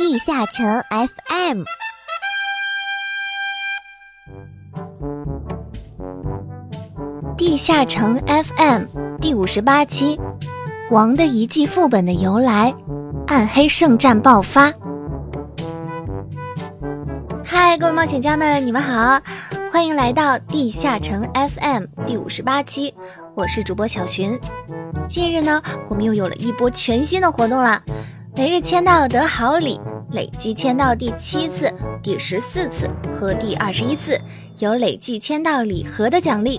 地下城 FM。地下城 FM 第五十八期，《王的遗迹副本的由来》，暗黑圣战爆发。嗨，各位冒险家们，你们好，欢迎来到地下城 FM 第五十八期，我是主播小寻。近日呢，我们又有了一波全新的活动啦，每日签到得好礼，累计签到第七次、第十四次和第二十一次有累计签到礼盒的奖励，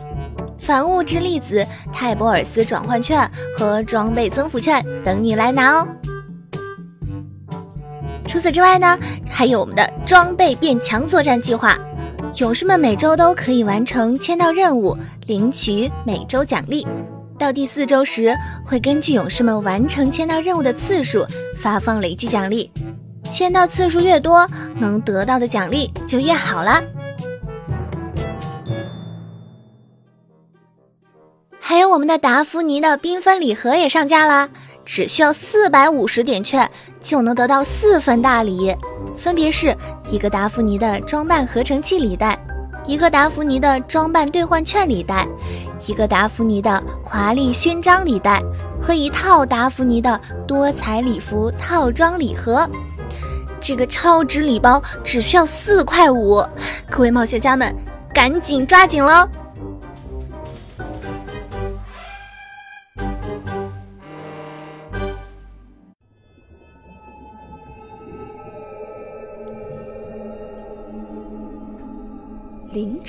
反物质粒子、泰博尔斯转换券和装备增幅券等你来拿哦。除此之外呢，还有我们的装备变强作战计划，勇士们每周都可以完成签到任务，领取每周奖励。到第四周时，会根据勇士们完成签到任务的次数发放累计奖励，签到次数越多，能得到的奖励就越好啦。还有我们的达芙妮的缤纷礼盒也上架啦！只需要四百五十点券就能得到四份大礼，分别是一个达芙妮的装扮合成器礼袋，一个达芙妮的装扮兑换券礼袋，一个达芙妮的华丽勋章礼袋和一套达芙妮的多彩礼服套装礼盒。这个超值礼包只需要四块五，各位冒险家们赶紧抓紧喽！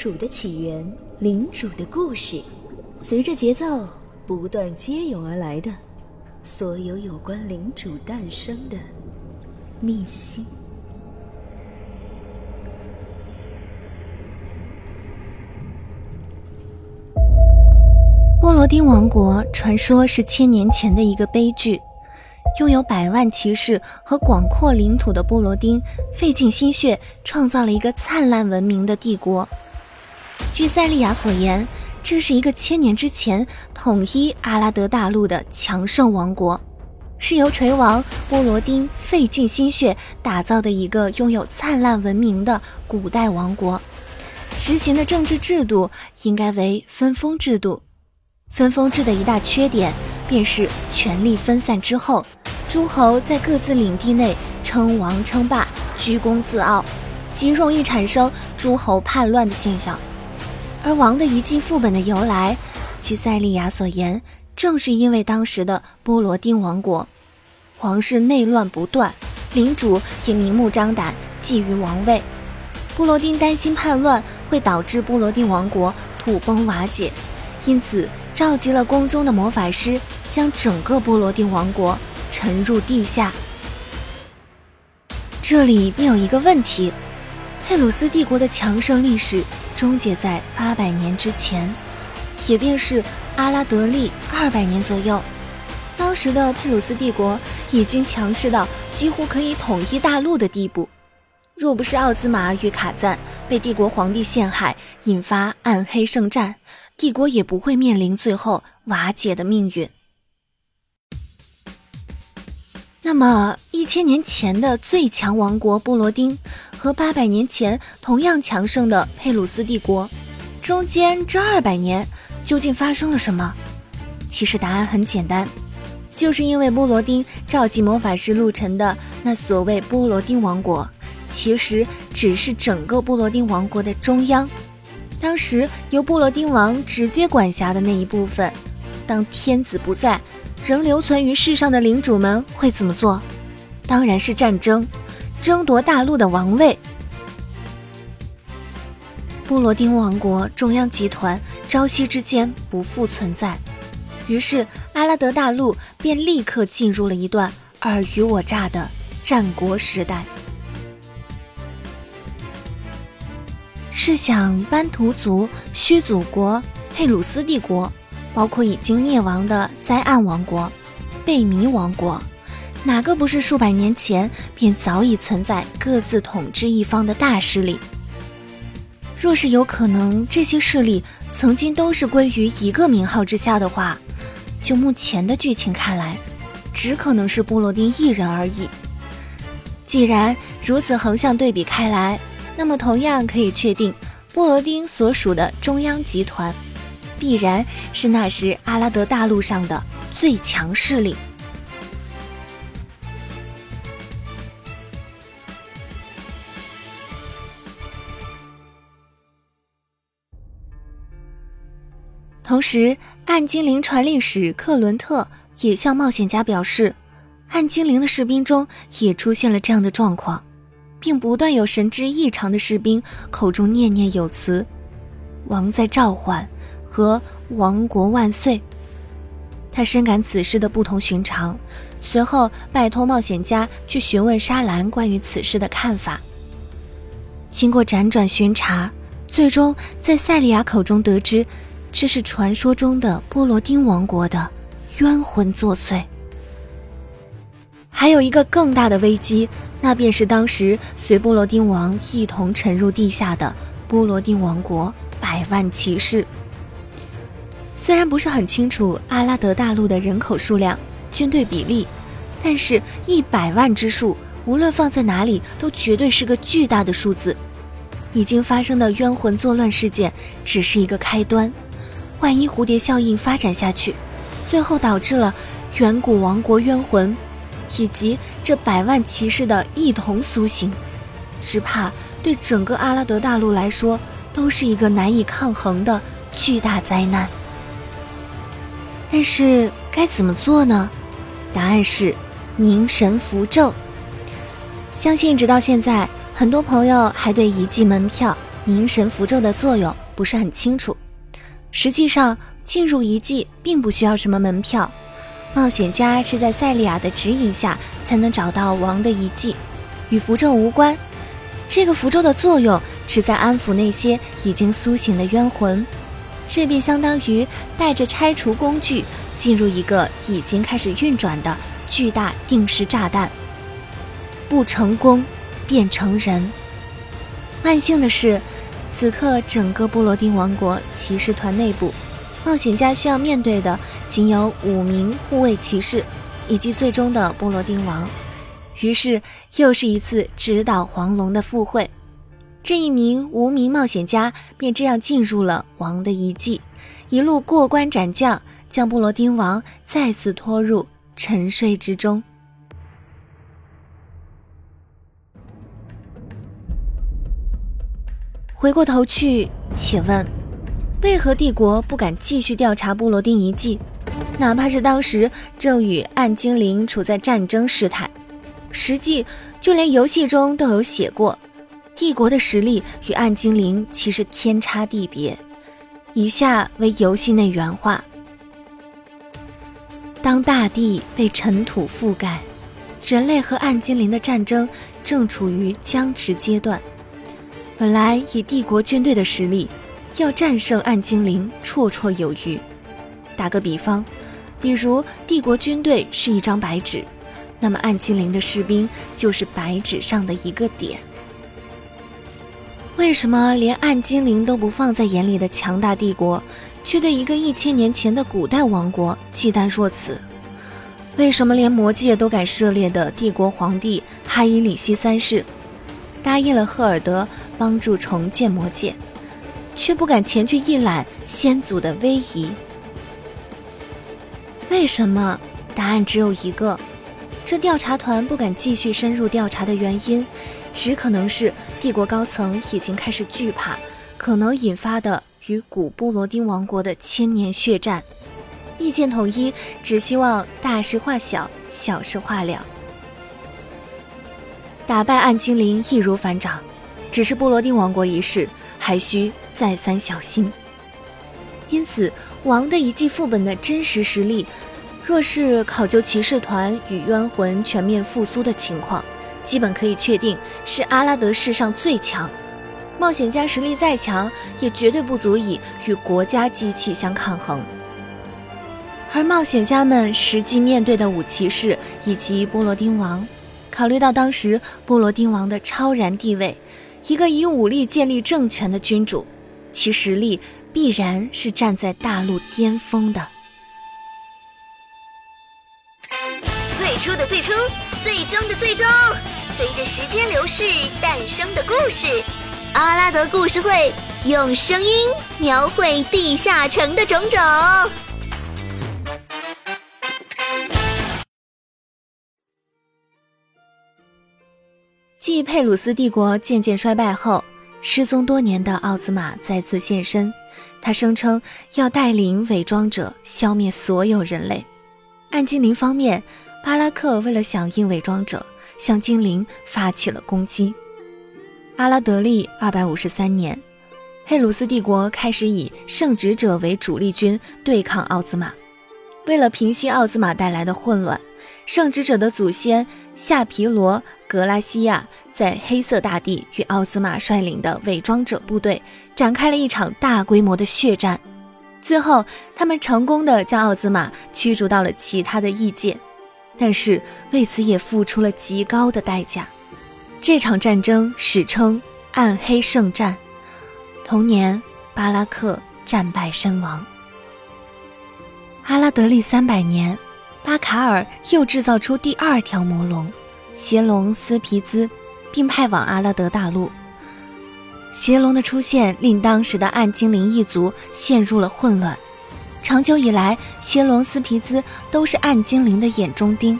主的起源，领主的故事，随着节奏不断接涌而来的，所有有关领主诞生的秘辛。波罗丁王国传说是千年前的一个悲剧。拥有百万骑士和广阔领土的波罗丁，费尽心血创造了一个灿烂文明的帝国。据塞利亚所言，这是一个千年之前统一阿拉德大陆的强盛王国，是由锤王波罗丁费尽心血打造的一个拥有灿烂文明的古代王国。实行的政治制度应该为分封制度。分封制的一大缺点便是权力分散之后。诸侯在各自领地内称王称霸，居功自傲，极容易产生诸侯叛乱的现象。而王的遗迹副本的由来，据塞利亚所言，正是因为当时的波罗丁王国皇室内乱不断，领主也明目张胆觊觎王位。波罗丁担心叛乱会导致波罗丁王国土崩瓦解，因此召集了宫中的魔法师，将整个波罗丁王国。沉入地下，这里便有一个问题：佩鲁斯帝国的强盛历史终结在八百年之前，也便是阿拉德利二百年左右。当时的佩鲁斯帝国已经强势到几乎可以统一大陆的地步。若不是奥兹玛与卡赞被帝国皇帝陷害，引发暗黑圣战，帝国也不会面临最后瓦解的命运。那么，一千年前的最强王国波罗丁和八百年前同样强盛的佩鲁斯帝国，中间这二百年究竟发生了什么？其实答案很简单，就是因为波罗丁召集魔法师陆晨的那所谓波罗丁王国，其实只是整个波罗丁王国的中央。当时由波罗丁王直接管辖的那一部分，当天子不在。仍留存于世上的领主们会怎么做？当然是战争，争夺大陆的王位。布罗丁王国中央集团朝夕之间不复存在，于是阿拉德大陆便立刻进入了一段尔虞我诈的战国时代。试想，班图族、虚祖国、佩鲁斯帝国。包括已经灭亡的灾暗王国、贝弥王国，哪个不是数百年前便早已存在、各自统治一方的大势力？若是有可能，这些势力曾经都是归于一个名号之下的话，就目前的剧情看来，只可能是波罗丁一人而已。既然如此横向对比开来，那么同样可以确定，波罗丁所属的中央集团，必然是那时阿拉德大陆上的最强势力。同时，暗精灵传令使克伦特也向冒险家表示，暗精灵的士兵中也出现了这样的状况，并不断有神志异常的士兵口中念念有词：“王在召唤”和“王国万岁”。他深感此事的不同寻常，随后拜托冒险家去询问沙兰关于此事的看法。经过辗转巡查，最终在塞利亚口中得知。这是传说中的波罗丁王国的冤魂作祟。还有一个更大的危机，那便是当时随波罗丁王一同沉入地下的波罗丁王国百万骑士。虽然不是很清楚阿拉德大陆的人口数量、军队比例，但是一百万之数，无论放在哪里，都绝对是个巨大的数字。已经发生的冤魂作乱事件只是一个开端。万一蝴蝶效应发展下去，最后导致了远古王国冤魂以及这百万骑士的一同苏醒，只怕对整个阿拉德大陆来说都是一个难以抗衡的巨大灾难。但是该怎么做呢？答案是凝神符咒。相信直到现在，很多朋友还对遗迹门票凝神符咒的作用不是很清楚。实际上，进入遗迹并不需要什么门票，冒险家是在塞利亚的指引下才能找到王的遗迹，与符咒无关。这个符咒的作用是在安抚那些已经苏醒的冤魂，这便相当于带着拆除工具进入一个已经开始运转的巨大定时炸弹。不成功，变成人。万幸的是。此刻，整个波罗丁王国骑士团内部，冒险家需要面对的仅有五名护卫骑士，以及最终的波罗丁王。于是，又是一次直捣黄龙的赴会。这一名无名冒险家便这样进入了王的遗迹，一路过关斩将，将波罗丁王再次拖入沉睡之中。回过头去，且问，为何帝国不敢继续调查波罗丁遗迹？哪怕是当时正与暗精灵处在战争事态，实际就连游戏中都有写过，帝国的实力与暗精灵其实天差地别。以下为游戏内原话：当大地被尘土覆盖，人类和暗精灵的战争正处于僵持阶段。本来以帝国军队的实力，要战胜暗精灵绰绰有余。打个比方，比如帝国军队是一张白纸，那么暗精灵的士兵就是白纸上的一个点。为什么连暗精灵都不放在眼里的强大帝国，却对一个一千年前的古代王国忌惮若此？为什么连魔界都敢涉猎的帝国皇帝哈伊里希三世？答应了赫尔德帮助重建魔界，却不敢前去一览先祖的威仪。为什么？答案只有一个：这调查团不敢继续深入调查的原因，只可能是帝国高层已经开始惧怕可能引发的与古波罗丁王国的千年血战，意见统一，只希望大事化小，小事化了。打败暗精灵易如反掌，只是波罗丁王国一事还需再三小心。因此，王的遗迹副本的真实实力，若是考究骑士团与冤魂全面复苏的情况，基本可以确定是阿拉德世上最强。冒险家实力再强，也绝对不足以与国家机器相抗衡。而冒险家们实际面对的五骑士以及波罗丁王。考虑到当时波罗丁王的超然地位，一个以武力建立政权的君主，其实力必然是站在大陆巅峰的。最初的最初，最终的最终，随着时间流逝诞生的故事，阿拉德故事会用声音描绘地下城的种种。继佩鲁斯帝国渐渐衰败后，失踪多年的奥兹玛再次现身。他声称要带领伪装者消灭所有人类。暗精灵方面，巴拉克为了响应伪装者，向精灵发起了攻击。阿拉德利二百五十三年，佩鲁斯帝国开始以圣职者为主力军对抗奥兹玛。为了平息奥兹玛带来的混乱，圣职者的祖先夏皮罗。格拉西亚在黑色大地与奥兹玛率领的伪装者部队展开了一场大规模的血战，最后他们成功的将奥兹玛驱逐到了其他的异界，但是为此也付出了极高的代价。这场战争史称暗黑圣战。同年，巴拉克战败身亡。阿拉德利三百年，巴卡尔又制造出第二条魔龙。邪龙斯皮兹，并派往阿拉德大陆。邪龙的出现令当时的暗精灵一族陷入了混乱。长久以来，邪龙斯皮兹都是暗精灵的眼中钉。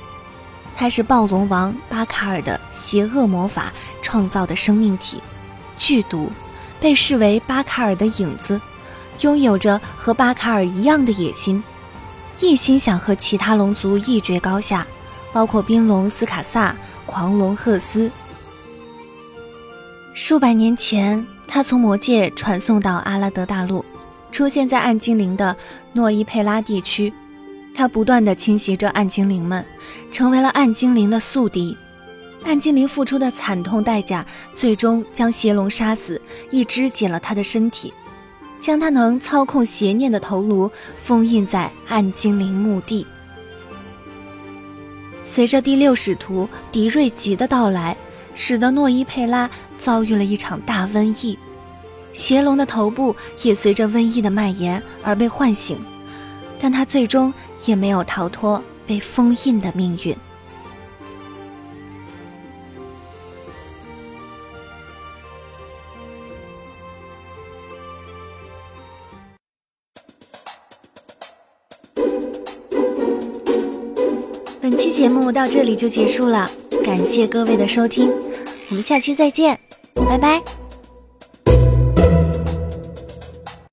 它是暴龙王巴卡尔的邪恶魔法创造的生命体，剧毒，被视为巴卡尔的影子，拥有着和巴卡尔一样的野心，一心想和其他龙族一决高下。包括冰龙斯卡萨、狂龙赫斯。数百年前，他从魔界传送到阿拉德大陆，出现在暗精灵的诺伊佩拉地区。他不断的侵袭着暗精灵们，成为了暗精灵的宿敌。暗精灵付出的惨痛代价，最终将邪龙杀死，一肢解了他的身体，将他能操控邪念的头颅封印在暗精灵墓地。随着第六使徒迪瑞吉的到来，使得诺伊佩拉遭遇了一场大瘟疫，邪龙的头部也随着瘟疫的蔓延而被唤醒，但他最终也没有逃脱被封印的命运。节目到这里就结束了，感谢各位的收听，我们下期再见，拜拜。